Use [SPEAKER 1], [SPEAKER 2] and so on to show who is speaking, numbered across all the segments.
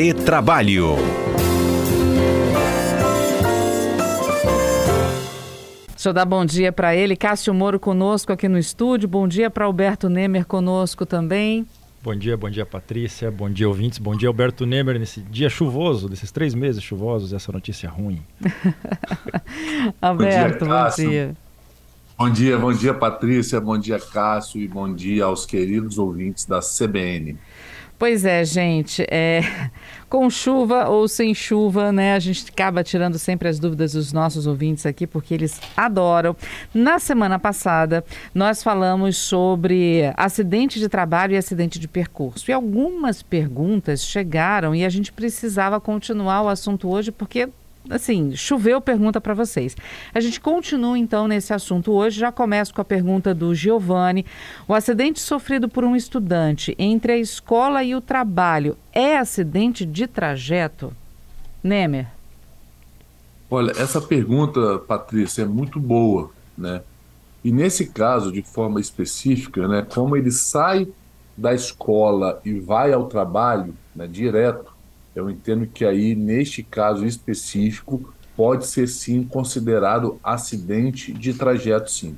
[SPEAKER 1] Retrabalho.
[SPEAKER 2] Deixa eu dar bom dia para ele. Cássio Moro conosco aqui no estúdio. Bom dia para Alberto Nemer conosco também.
[SPEAKER 3] Bom dia, bom dia Patrícia, bom dia ouvintes, bom dia Alberto Nemer nesse dia chuvoso, desses três meses chuvosos, essa notícia ruim.
[SPEAKER 2] Alberto, bom dia, bom dia.
[SPEAKER 4] Bom dia, bom dia Patrícia, bom dia Cássio e bom dia aos queridos ouvintes da CBN.
[SPEAKER 2] Pois é, gente. É, com chuva ou sem chuva, né? A gente acaba tirando sempre as dúvidas dos nossos ouvintes aqui, porque eles adoram. Na semana passada, nós falamos sobre acidente de trabalho e acidente de percurso. E algumas perguntas chegaram e a gente precisava continuar o assunto hoje, porque assim, choveu pergunta para vocês. A gente continua então nesse assunto hoje. Já começo com a pergunta do Giovanni. O acidente sofrido por um estudante entre a escola e o trabalho é acidente de trajeto? Nemer.
[SPEAKER 4] Olha, essa pergunta, Patrícia, é muito boa, né? E nesse caso, de forma específica, né, como ele sai da escola e vai ao trabalho, né, direto, eu entendo que aí, neste caso específico, pode ser sim considerado acidente de trajeto, sim.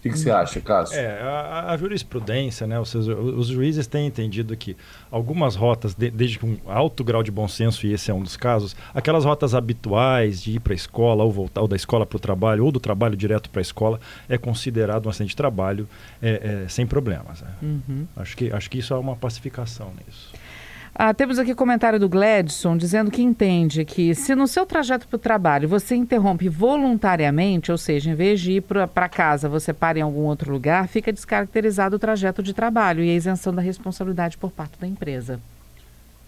[SPEAKER 4] O que, que você acha, Cássio?
[SPEAKER 3] É, a, a jurisprudência, né, os, os, juízes têm entendido que algumas rotas, de, desde com alto grau de bom senso, e esse é um dos casos, aquelas rotas habituais de ir para a escola ou voltar, ou da escola para o trabalho, ou do trabalho direto para a escola, é considerado um acidente de trabalho é, é, sem problemas. Né? Uhum. Acho, que, acho que isso é uma pacificação nisso.
[SPEAKER 2] Ah, temos aqui comentário do Gladson dizendo que entende que se no seu trajeto para o trabalho você interrompe voluntariamente, ou seja, em vez de ir para casa você para em algum outro lugar, fica descaracterizado o trajeto de trabalho e a isenção da responsabilidade por parte da empresa.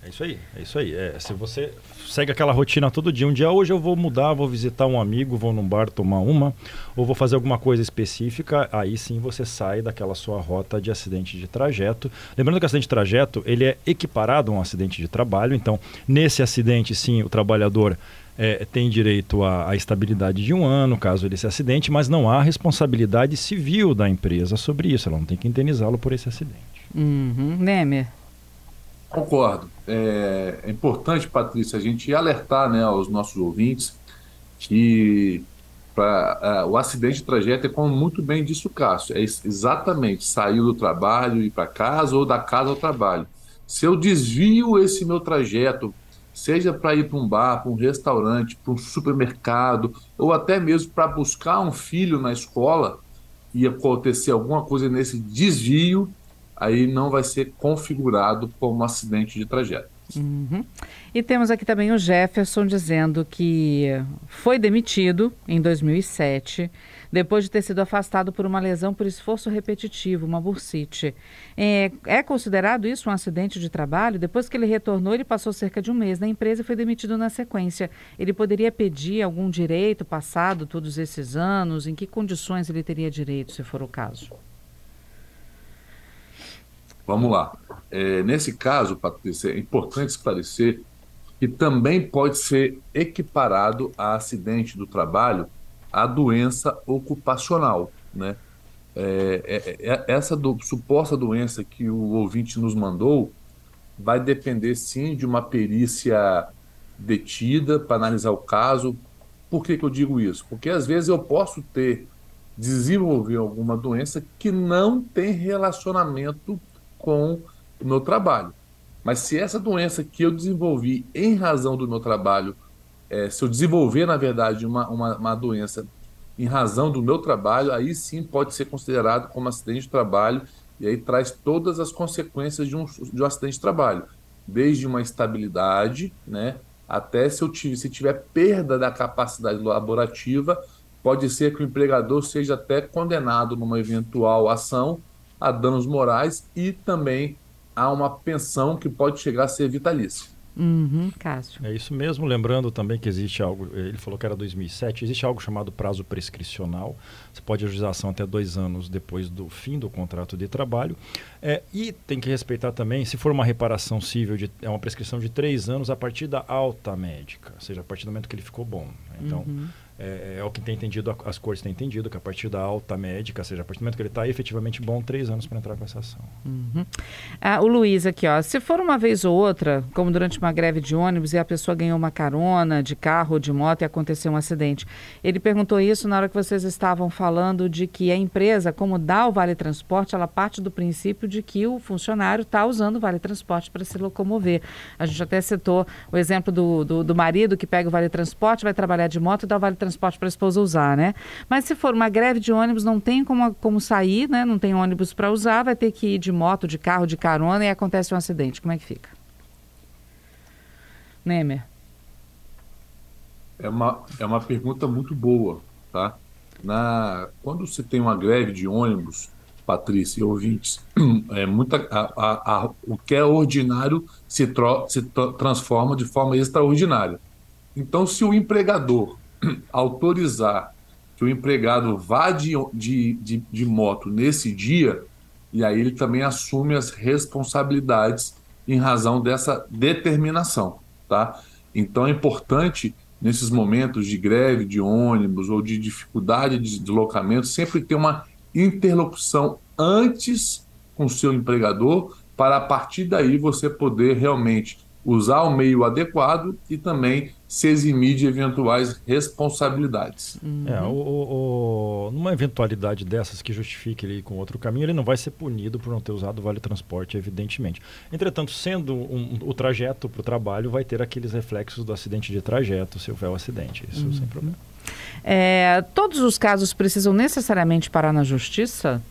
[SPEAKER 3] É isso aí, é isso aí. É, se você segue aquela rotina todo dia, um dia hoje eu vou mudar, vou visitar um amigo, vou num bar tomar uma, ou vou fazer alguma coisa específica, aí sim você sai daquela sua rota de acidente de trajeto. Lembrando que o acidente de trajeto, ele é equiparado a um acidente de trabalho, então nesse acidente sim o trabalhador é, tem direito à, à, estabilidade de um ano, caso ele se acidente, mas não há responsabilidade civil da empresa sobre isso, ela não tem que indenizá-lo por esse acidente.
[SPEAKER 2] Uhum. Nemer?
[SPEAKER 4] Concordo. É, é, importante, Patrícia, a gente alertar né, aos nossos ouvintes que pra, o acidente de trajeto é como muito bem disse o Cássio, é exatamente sair do trabalho, ir para casa ou da casa ao trabalho. Se eu desvio esse meu trajeto, seja para ir para um bar, para um restaurante, para um supermercado, ou até mesmo para buscar um filho na escola, e acontecer alguma coisa nesse desvio, aí não vai ser configurado como acidente de trajeto.
[SPEAKER 2] Uhum. E temos aqui também o Jefferson dizendo que foi demitido em 2007 depois de ter sido afastado por uma lesão por esforço repetitivo, uma bursite. É, é, considerado isso um acidente de trabalho? Depois que ele retornou, ele passou cerca de um mês na empresa e foi demitido na sequência. Ele poderia pedir algum direito passado todos esses anos? Em que condições ele teria direito, se for o caso?
[SPEAKER 4] Vamos lá. É, nesse caso, Patrícia, é importante esclarecer que também pode ser equiparado a acidente do trabalho a doença ocupacional, né? É, é, é, essa do, suposta doença que o ouvinte nos mandou vai depender sim de uma perícia detida para analisar o caso. Por que, que eu digo isso? Porque às vezes eu posso ter desenvolver alguma doença que não tem relacionamento com o meu trabalho. Mas se essa doença que eu desenvolvi em razão do meu trabalho, é, se eu desenvolver, na verdade, uma, uma, uma, doença em razão do meu trabalho, aí sim pode ser considerado como acidente de trabalho e aí traz todas as consequências de um, de um acidente de trabalho, desde uma estabilidade, né, até se eu tiver, se tiver perda da capacidade laborativa, pode ser que o empregador seja até condenado numa eventual ação a danos morais e também a uma pensão que pode chegar a ser vitalícia.
[SPEAKER 2] Uhum, Cássio.
[SPEAKER 3] É isso mesmo, lembrando também que existe algo, ele falou que era 2007, existe algo chamado prazo prescricional, você pode ajuizar ação até dois anos depois do fim do contrato de trabalho, é, e tem que respeitar também, se for uma reparação civil, de, é uma prescrição de três anos a partir da alta médica, ou seja, a partir do momento que ele ficou bom. Então, uhum é, é, o que tem entendido, as cortes têm entendido, que a partir da alta médica, seja, a partir do momento que ele está efetivamente bom, três anos para entrar com essa ação.
[SPEAKER 2] Uhum. Ah, o Luiz aqui, ó, se for uma vez ou outra, como durante uma greve de ônibus e a pessoa ganhou uma carona de carro ou de moto e aconteceu um acidente, ele perguntou isso na hora que vocês estavam falando de que a empresa, como dá o Vale Transporte, ela parte do princípio de que o funcionário está usando o Vale Transporte para se locomover. A gente até citou o exemplo do, do, do marido que pega o Vale Transporte, vai trabalhar de moto e dá o Vale Transporte para a esposa usar, né? Mas se for uma greve de ônibus, não tem como, como sair, né? Não tem ônibus para usar, vai ter que ir de moto, de carro, de carona e acontece um acidente. Como é que fica? Nemer.
[SPEAKER 4] É uma, é uma pergunta muito boa, tá? Na, quando você tem uma greve de ônibus, Patrícia e ouvintes, é muita, a, a, a, o que é ordinário se, tro, se transforma de forma extraordinária. Então, se o empregador autorizar que o empregado vá de, de, de, de moto nesse dia, e aí ele também assume as responsabilidades em razão dessa determinação, tá? Então é importante nesses momentos de greve de ônibus ou de dificuldade de deslocamento sempre ter uma interlocução antes com o seu empregador para a partir daí você poder realmente usar o meio adequado e também se eximir de eventuais responsabilidades.
[SPEAKER 3] Uhum. É, o, o, numa eventualidade dessas que justifique ele ir com outro caminho, ele não vai ser punido por não ter usado o vale transporte, evidentemente. Entretanto, sendo um, o trajeto para o trabalho, vai ter aqueles reflexos do acidente de trajeto, se houver o acidente, isso uhum. sem problema.
[SPEAKER 2] É, todos os casos precisam necessariamente parar na justiça?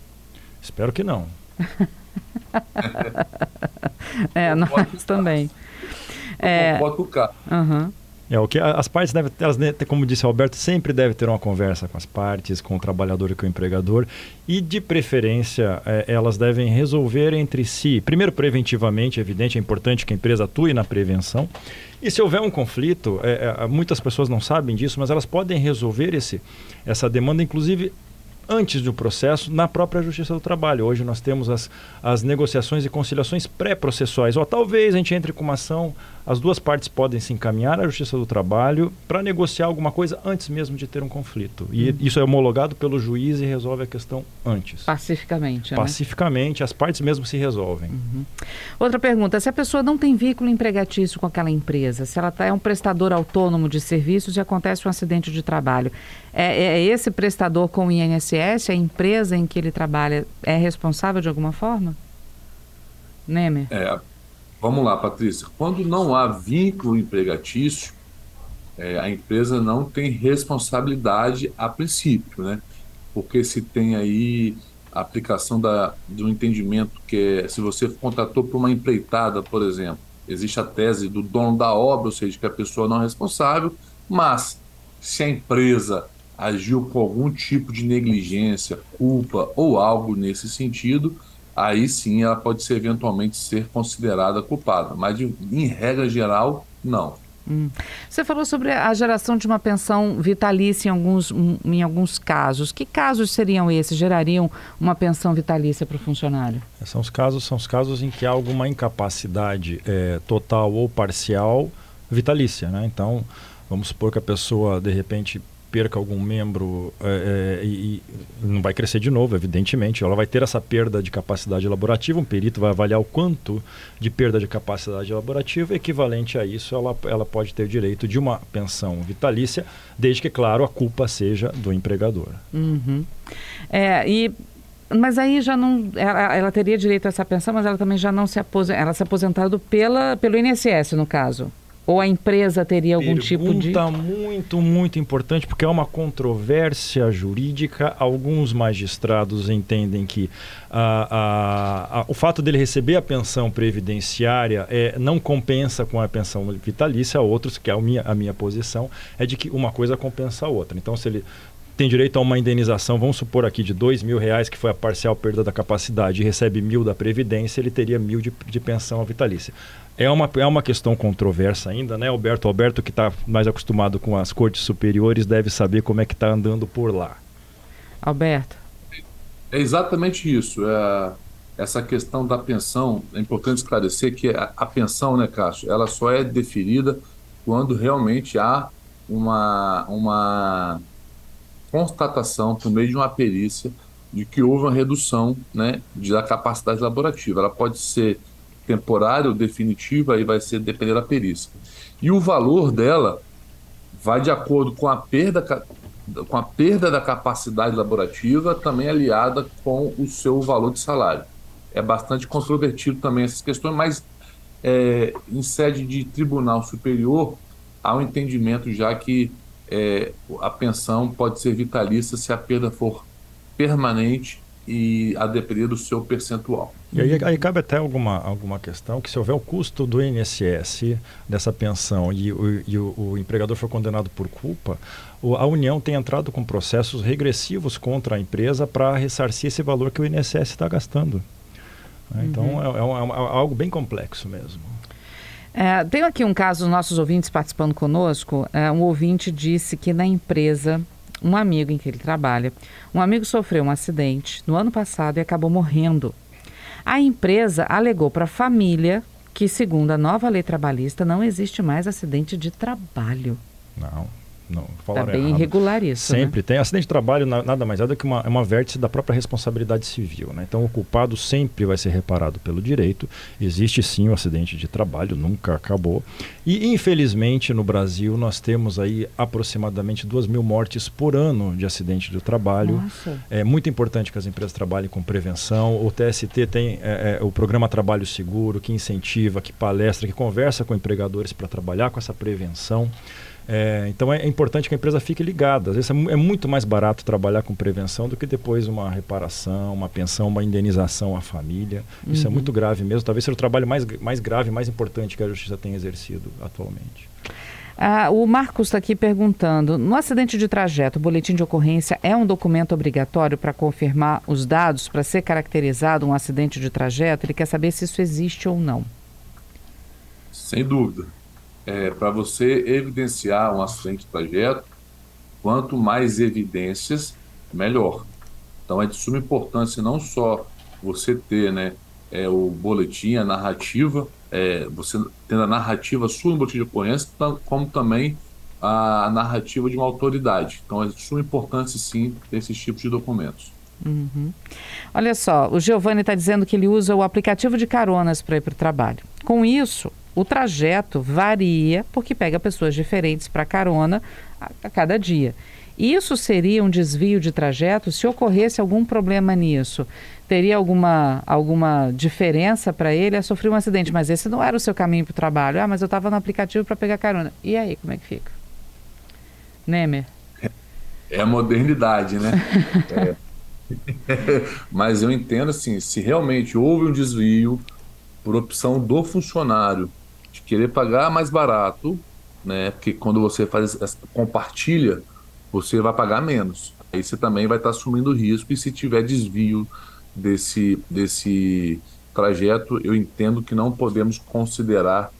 [SPEAKER 3] Espero que não.
[SPEAKER 2] é, nós também.
[SPEAKER 4] É, tocar.
[SPEAKER 2] Uhum.
[SPEAKER 3] É, o que as partes devem, elas, como disse o Alberto, sempre deve ter uma conversa com as partes, com o trabalhador e com o empregador, e de preferência é, elas devem resolver entre si. Primeiro, preventivamente, é evidente, é importante que a empresa atue na prevenção. E se houver um conflito, é, é, muitas pessoas não sabem disso, mas elas podem resolver esse, essa demanda, inclusive antes do processo na própria Justiça do Trabalho. Hoje nós temos as, as negociações e conciliações pré-processuais. Ou talvez a gente entre com uma ação, as duas partes podem se encaminhar à Justiça do Trabalho para negociar alguma coisa antes mesmo de ter um conflito. E uhum. isso é homologado pelo juiz e resolve a questão antes.
[SPEAKER 2] Pacificamente. Né?
[SPEAKER 3] Pacificamente, as partes mesmo se resolvem.
[SPEAKER 2] Uhum. Outra pergunta: se a pessoa não tem vínculo empregatício com aquela empresa, se ela tá, é um prestador autônomo de serviços e acontece um acidente de trabalho, é, é esse prestador com o INSS, a empresa em que ele trabalha, é responsável de alguma forma? Nemer?
[SPEAKER 4] É, Vamos lá, Patrícia. Quando não há vínculo empregatício, é, a empresa não tem responsabilidade a princípio, né? Porque se tem aí a aplicação da, do entendimento que é, se você contratou para uma empreitada, por exemplo, existe a tese do dono da obra, ou seja, que a pessoa não é responsável, mas se a empresa agiu com algum tipo de negligência, culpa ou algo nesse sentido, aí sim ela pode ser eventualmente ser considerada culpada, mas de, em regra geral, não.
[SPEAKER 2] Hum. Você falou sobre a geração de uma pensão vitalícia em alguns, em alguns casos. Que casos seriam esses? Gerariam uma pensão vitalícia para o funcionário?
[SPEAKER 3] São os casos, são os casos em que há alguma incapacidade é, total ou parcial vitalícia, né? Então, vamos supor que a pessoa de repente perca algum membro é, é, e, não vai crescer de novo, evidentemente. Ela vai ter essa perda de capacidade elaborativa. Um perito vai avaliar o quanto de perda de capacidade elaborativa. Equivalente a isso, ela, ela pode ter direito de uma pensão vitalícia, desde que, claro, a culpa seja do empregador.
[SPEAKER 2] Uhum. É, e mas aí já não. Ela, ela, teria direito a essa pensão, mas ela também já não se aposenta. Ela se aposentado pela, pelo INSS, no caso. Ou a empresa teria algum
[SPEAKER 3] Pergunta
[SPEAKER 2] tipo de.
[SPEAKER 3] Pergunta muito, muito importante, porque é uma controvérsia jurídica. Alguns magistrados entendem que ah, ah, ah, o fato dele receber a pensão previdenciária é, não compensa com a pensão vitalícia. Outros, que é a minha, a minha posição, é de que uma coisa compensa a outra. Então, se ele tem direito a uma indenização, vamos supor aqui, de dois mil reais, que foi a parcial perda da capacidade, e recebe mil da Previdência, ele teria mil de, de pensão vitalícia. É uma, é uma questão controversa ainda, né, Alberto? Alberto, que está mais acostumado com as cortes superiores, deve saber como é que está andando por lá.
[SPEAKER 2] Alberto.
[SPEAKER 4] É exatamente isso. É, essa questão da pensão, é importante esclarecer que a, a pensão, né, Cássio, ela só é deferida quando realmente há uma, uma constatação por meio de uma perícia de que houve uma redução né, da capacidade laborativa. Ela pode ser temporária ou definitiva, aí vai ser depender da perícia. E o valor dela vai de acordo com a perda com a perda da capacidade laborativa, também aliada com o seu valor de salário. É bastante controvertido também essas questões, mas é, em sede de tribunal superior, há um entendimento já que é, a pensão pode ser vitalícia se a perda for permanente e a depender do seu percentual.
[SPEAKER 3] E aí, aí, cabe até alguma, alguma questão que se houver o custo do INSS dessa pensão e, o, e o, o empregador for condenado por culpa, a União tem entrado com processos regressivos contra a empresa para ressarcir esse valor que o INSS está gastando. Então uhum. é, é, é, algo bem complexo mesmo.
[SPEAKER 2] É, tem aqui um caso, os nossos ouvintes participando conosco. É, um ouvinte disse que na empresa, um amigo em que ele trabalha, um amigo sofreu um acidente no ano passado e acabou morrendo. A empresa alegou para a família que, segundo a nova lei trabalhista, não existe mais acidente de trabalho.
[SPEAKER 3] Não, não,
[SPEAKER 2] Está bem errado. irregular isso.
[SPEAKER 3] Né? Sempre né? tem. Acidente de trabalho nada mais é do que uma, é uma vértice da própria responsabilidade civil. Né? Então o culpado sempre vai ser reparado pelo direito. Existe sim o acidente de trabalho, nunca acabou. E infelizmente no Brasil nós temos aí aproximadamente duas mil mortes por ano de acidente de trabalho. Nossa. É muito importante que as empresas trabalhem com prevenção. O TST tem é, é, o programa Trabalho Seguro que incentiva, que palestra, que conversa com empregadores para trabalhar com essa prevenção. É, então é, importante que a empresa fique ligada. Às vezes é, é, muito mais barato trabalhar com prevenção do que depois uma reparação, uma pensão, uma indenização à família. Isso é uhum. é muito grave mesmo. Talvez seja o trabalho mais, mais grave, mais importante que a justiça tem exercido atualmente.
[SPEAKER 2] Ah, o Marcos está aqui perguntando: no acidente de trajeto, o boletim de ocorrência é um documento obrigatório para confirmar os dados para ser caracterizado um acidente de trajeto? Ele quer saber se isso existe ou não.
[SPEAKER 4] Sem dúvida é, para você evidenciar um acidente de trajeto, quanto mais evidências, melhor. Então é de suma importância não só você ter né, é, o boletim, a narrativa, é, você tendo a narrativa sua no boletim de ocorrência, como também a narrativa de uma autoridade. Então é de suma importância, sim, ter esses tipos de documentos.
[SPEAKER 2] Uhum. Olha só, o Giovanni está dizendo que ele usa o aplicativo de caronas para ir para o trabalho. Com isso, o trajeto varia porque pega pessoas diferentes para carona a, a cada dia. Isso seria um desvio de trajeto se ocorresse algum problema nisso? Teria alguma, alguma diferença para ele a sofrer um acidente? Mas esse não era o seu caminho para o trabalho. Ah, mas eu estava no aplicativo para pegar carona. E aí, como é que fica? Nemer?
[SPEAKER 4] É a modernidade, né? é. mas eu entendo assim, se realmente houve um desvio por opção do funcionário de querer pagar mais barato, né? Porque quando você faz compartilha, você vai pagar menos. Aí você também vai estar assumindo risco e se tiver desvio desse desse trajeto, eu entendo que não podemos considerar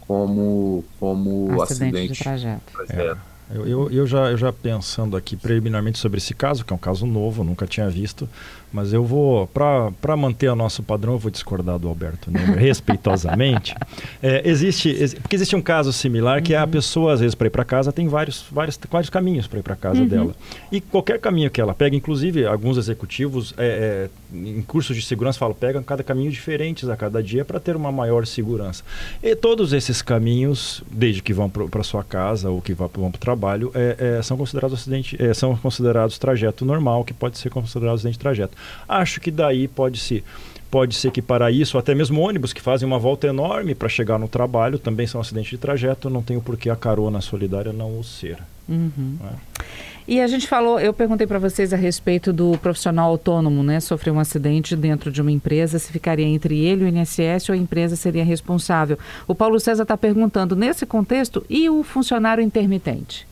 [SPEAKER 4] como como acidente, acidente de
[SPEAKER 2] trajeto. trajeto.
[SPEAKER 3] É. Eu, eu, eu, já, eu já pensando aqui preliminarmente sobre esse caso, que é um caso novo, nunca tinha visto, mas eu vou, para manter o nosso padrão, eu vou discordar do Alberto né, respeitosamente. É, existe, ex, porque existe um caso similar que uhum. a pessoa, às vezes, para ir para casa, tem vários, vários, vários caminhos para ir para casa uhum. dela. E qualquer caminho que ela pega, inclusive alguns executivos é, é, em cursos de segurança falam, pegam cada caminho diferentes a cada dia para ter uma maior segurança. E todos esses caminhos, desde que vão para sua casa ou que vão para o trabalho, é, é, são considerados acidente, é, são considerados trajeto normal, que pode ser considerado acidente de trajeto. Acho que daí pode se pode se equiparar isso, até mesmo ônibus que fazem uma volta enorme para chegar no trabalho, também são acidentes de trajeto, não tenho por que a carona solidária não o ser.
[SPEAKER 2] Uhum. É. E a gente falou, eu perguntei para vocês a respeito do profissional autônomo, né? Sofreu um acidente dentro de uma empresa, se ficaria entre ele e o INSS ou a empresa seria responsável. O Paulo César está perguntando, nesse contexto, e o funcionário intermitente?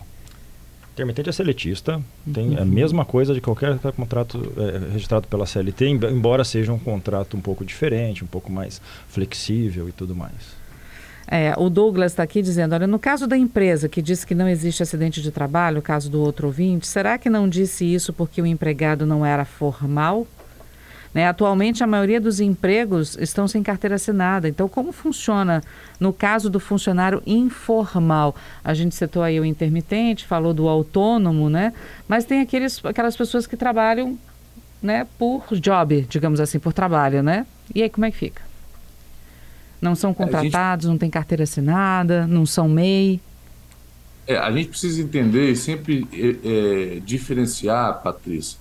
[SPEAKER 3] Intermitente é seletista, tem uhum. a mesma coisa de qualquer contrato é, registrado pela CLT, embora seja um contrato um pouco diferente, um pouco mais flexível e tudo mais.
[SPEAKER 2] É, o Douglas está aqui dizendo: olha, no caso da empresa que disse que não existe acidente de trabalho, o caso do outro ouvinte, será que não disse isso porque o empregado não era formal? Né? Atualmente, a maioria dos empregos estão sem carteira assinada. Então, como funciona no caso do funcionário informal? A gente citou aí o intermitente, falou do autônomo, né? Mas tem aqueles, aquelas pessoas que trabalham né, por job, digamos assim, por trabalho, né? E aí, como é que fica? Não são contratados, gente... não tem carteira assinada, não são MEI.
[SPEAKER 4] É, a gente precisa entender e sempre é, é, diferenciar, Patrícia,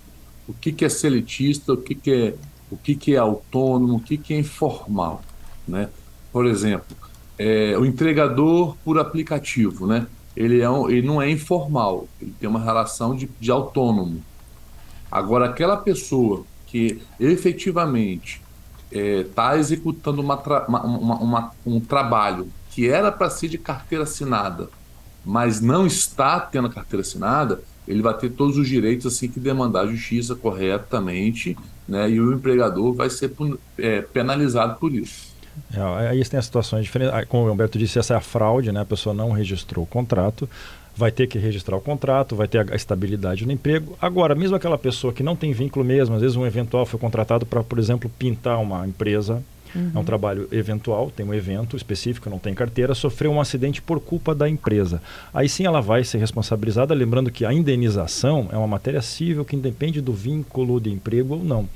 [SPEAKER 4] o que, que é seletista, o que, que é o que, que é autônomo, o que, que é informal, né? Por exemplo, é, o entregador por aplicativo, né? Ele, é um, ele não é informal, ele tem uma relação de, de autônomo. Agora, aquela pessoa que efetivamente está é, executando uma, uma, uma, um trabalho que era para ser de carteira assinada, mas não está tendo carteira assinada, ele vai ter todos os direitos assim que demandar a justiça corretamente, né? E o empregador vai ser é, penalizado por isso.
[SPEAKER 3] É, aí tem as situações diferentes. Ah, como o Humberto disse, essa é a fraude, né? A pessoa não registrou o contrato, vai ter que registrar o contrato, vai ter a estabilidade no emprego. Agora, mesmo aquela pessoa que não tem vínculo mesmo, às vezes um eventual foi contratado para, por exemplo, pintar uma empresa Uhum. É um trabalho eventual, tem um evento específico, não tem carteira, sofreu um acidente por culpa da empresa. Aí sim ela vai ser responsabilizada, lembrando que a indenização é uma matéria civil que independe do vínculo de emprego ou não.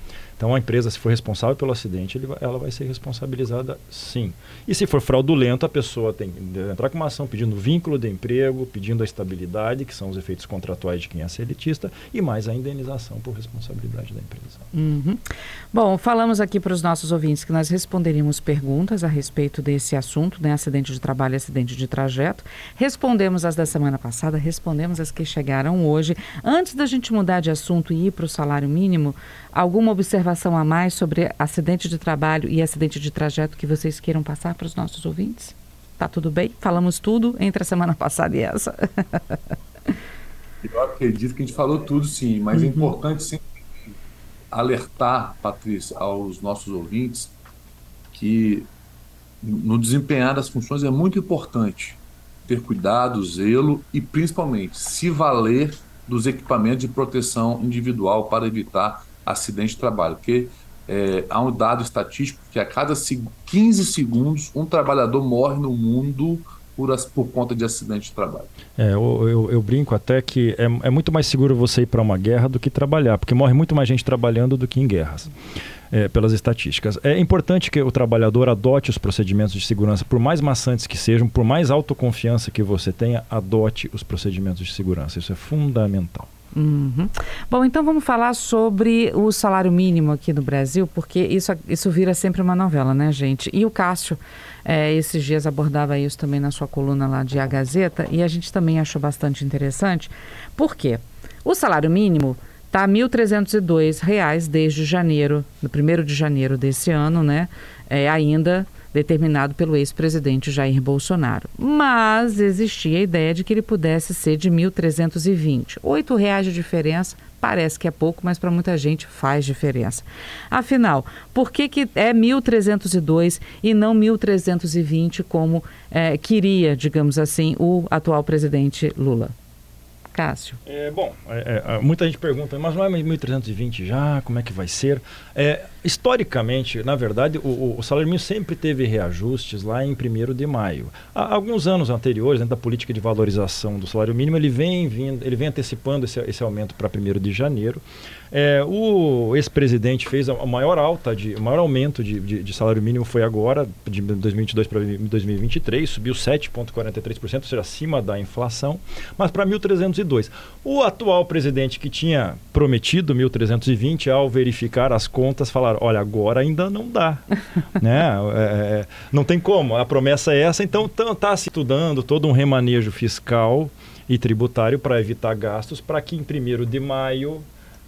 [SPEAKER 3] Então a empresa, se for responsável pelo acidente, vai, ela vai ser responsabilizada sim. E se for fraudulento, a pessoa tem que entrar com uma ação pedindo vínculo de emprego, pedindo a estabilidade, que são os efeitos contratuais de quem é seletista, e mais a indenização por responsabilidade da empresa.
[SPEAKER 2] Uhum. Bom, falamos aqui para os nossos ouvintes que nós responderíamos perguntas a respeito desse assunto, né? Acidente de trabalho e acidente de trajeto. Respondemos as da semana passada, respondemos as que chegaram hoje. Antes da gente mudar de assunto e ir para o salário mínimo, alguma observação a mais sobre acidente de trabalho e acidente de trajeto que vocês queiram passar para os nossos ouvintes? Tá tudo bem? Falamos tudo entre a semana passada e essa.
[SPEAKER 4] Eu acredito que a gente falou tudo, sim, mas é uhum. é importante sempre alertar, Patrícia, aos nossos ouvintes que no desempenhar das funções é muito importante ter cuidado, zelo e principalmente se valer dos equipamentos de proteção individual para evitar acidente de trabalho, porque é, há um dado estatístico que a cada 15 segundos um trabalhador morre no mundo por, conta de acidente de trabalho.
[SPEAKER 3] É, eu, eu, eu brinco até que é, é, muito mais seguro você ir para uma guerra do que trabalhar, porque morre muito mais gente trabalhando do que em guerras. É, pelas estatísticas. É importante que o trabalhador adote os procedimentos de segurança, por mais maçantes que sejam, por mais autoconfiança que você tenha, adote os procedimentos de segurança. Isso é fundamental.
[SPEAKER 2] Uhum. Bom, então vamos falar sobre o salário mínimo aqui no Brasil, porque isso, isso vira sempre uma novela, né, gente? E o Cássio, é, esses dias abordava isso também na sua coluna lá de A Gazeta, e a gente também achou bastante interessante. Por quê? O salário mínimo está R$ 1.302 desde janeiro, no 1 de janeiro desse ano, né? É, ainda determinado pelo ex-presidente Jair Bolsonaro. Mas existia a ideia de que ele pudesse ser de 1.320. R$ reais de diferença parece que é pouco, mas para muita gente faz diferença. Afinal, por que, que é 1.302 e não 1.320 como é, queria, digamos assim, o atual presidente Lula? Cássio?
[SPEAKER 3] É, bom, é, é, muita gente pergunta, mas não é 1.320 já? Como é que vai ser? É, historicamente, na verdade, o, o, salário mínimo sempre teve reajustes lá em 1 de maio. Há alguns anos anteriores, dentro da política de valorização do salário mínimo, ele vem, vindo, ele vem antecipando esse, esse aumento para 1 de janeiro. É, o ex-presidente fez a maior alta, de, o maior aumento de, de, de, salário mínimo foi agora, de 2022 para 2023, subiu 7,43%, ou seja, acima da inflação, mas para 1.302. O atual presidente que tinha prometido 1.320, ao verificar as contas, falaram, olha, agora ainda não dá. né? É, é, não tem como, a promessa é essa, então está se estudando todo um remanejo fiscal e tributário para evitar gastos, para que em 1 de maio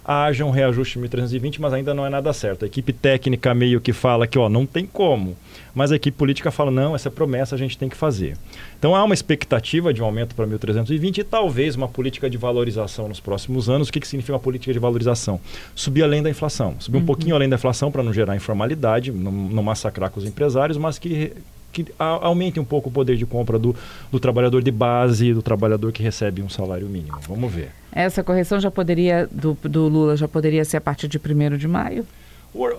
[SPEAKER 3] haja um reajuste 1320, mas ainda não é nada certo. A equipe técnica meio que fala que ó, não tem como, mas a equipe política fala não, essa promessa a gente tem que fazer. Então há uma expectativa de um aumento para 1320 e talvez uma política de valorização nos próximos anos. O que, que significa uma política de valorização? Subir além da inflação, subir um uhum. pouquinho além da inflação para não gerar informalidade, não, não massacrar com os empresários, mas que que aumente um pouco o poder de compra do, do trabalhador de base, do trabalhador que recebe um salário mínimo. Vamos ver.
[SPEAKER 2] Essa correção já poderia, do, do Lula, já poderia ser a partir de 1 de maio?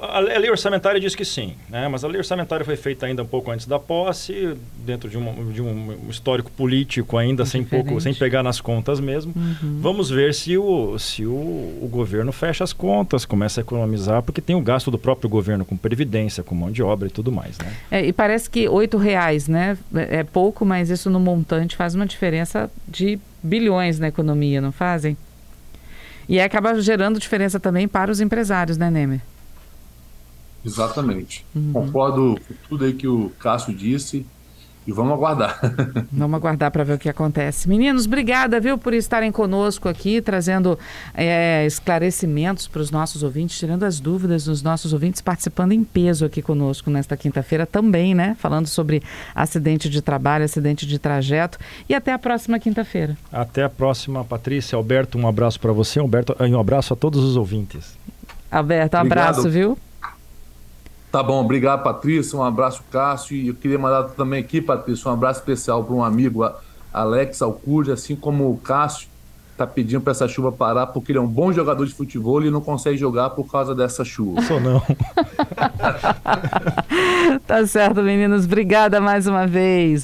[SPEAKER 3] A lei orçamentária diz que sim, né? mas a lei orçamentária foi feita ainda um pouco antes da posse, dentro de um, de um histórico político ainda, sem, pouco, sem pegar nas contas mesmo. Uhum. Vamos ver se, o, se o, o, governo fecha as contas, começa a economizar, porque tem o gasto do próprio governo com previdência, com mão de obra e tudo mais. Né?
[SPEAKER 2] É, e parece que oito reais né? é pouco, mas isso no montante faz uma diferença de bilhões na economia, não fazem? E acaba gerando diferença também para os empresários, né, Nemer?
[SPEAKER 4] Exatamente. Uhum. Concordo com tudo aí que o Cássio disse. E vamos aguardar.
[SPEAKER 2] vamos aguardar para ver o que acontece. Meninos, obrigada, viu, por estarem conosco aqui, trazendo é, esclarecimentos para os nossos ouvintes, tirando as dúvidas dos nossos ouvintes, participando em peso aqui conosco nesta quinta-feira também, né? Falando sobre acidente de trabalho, acidente de trajeto. E até a próxima quinta-feira.
[SPEAKER 3] Até a próxima, Patrícia. Alberto, um abraço para você. Alberto, um abraço a todos os ouvintes.
[SPEAKER 2] Alberto, um abraço, viu?
[SPEAKER 4] Tá bom, obrigado, Patrícia. Um abraço, Cássio. E eu queria mandar também aqui, Patrícia, um abraço especial para um amigo, Alex Alcurde, assim como o Cássio tá pedindo para essa chuva parar porque ele é um bom jogador de futebol e não consegue jogar por causa dessa chuva.
[SPEAKER 3] Sou não.
[SPEAKER 2] tá certo, meninos. Obrigada mais uma vez.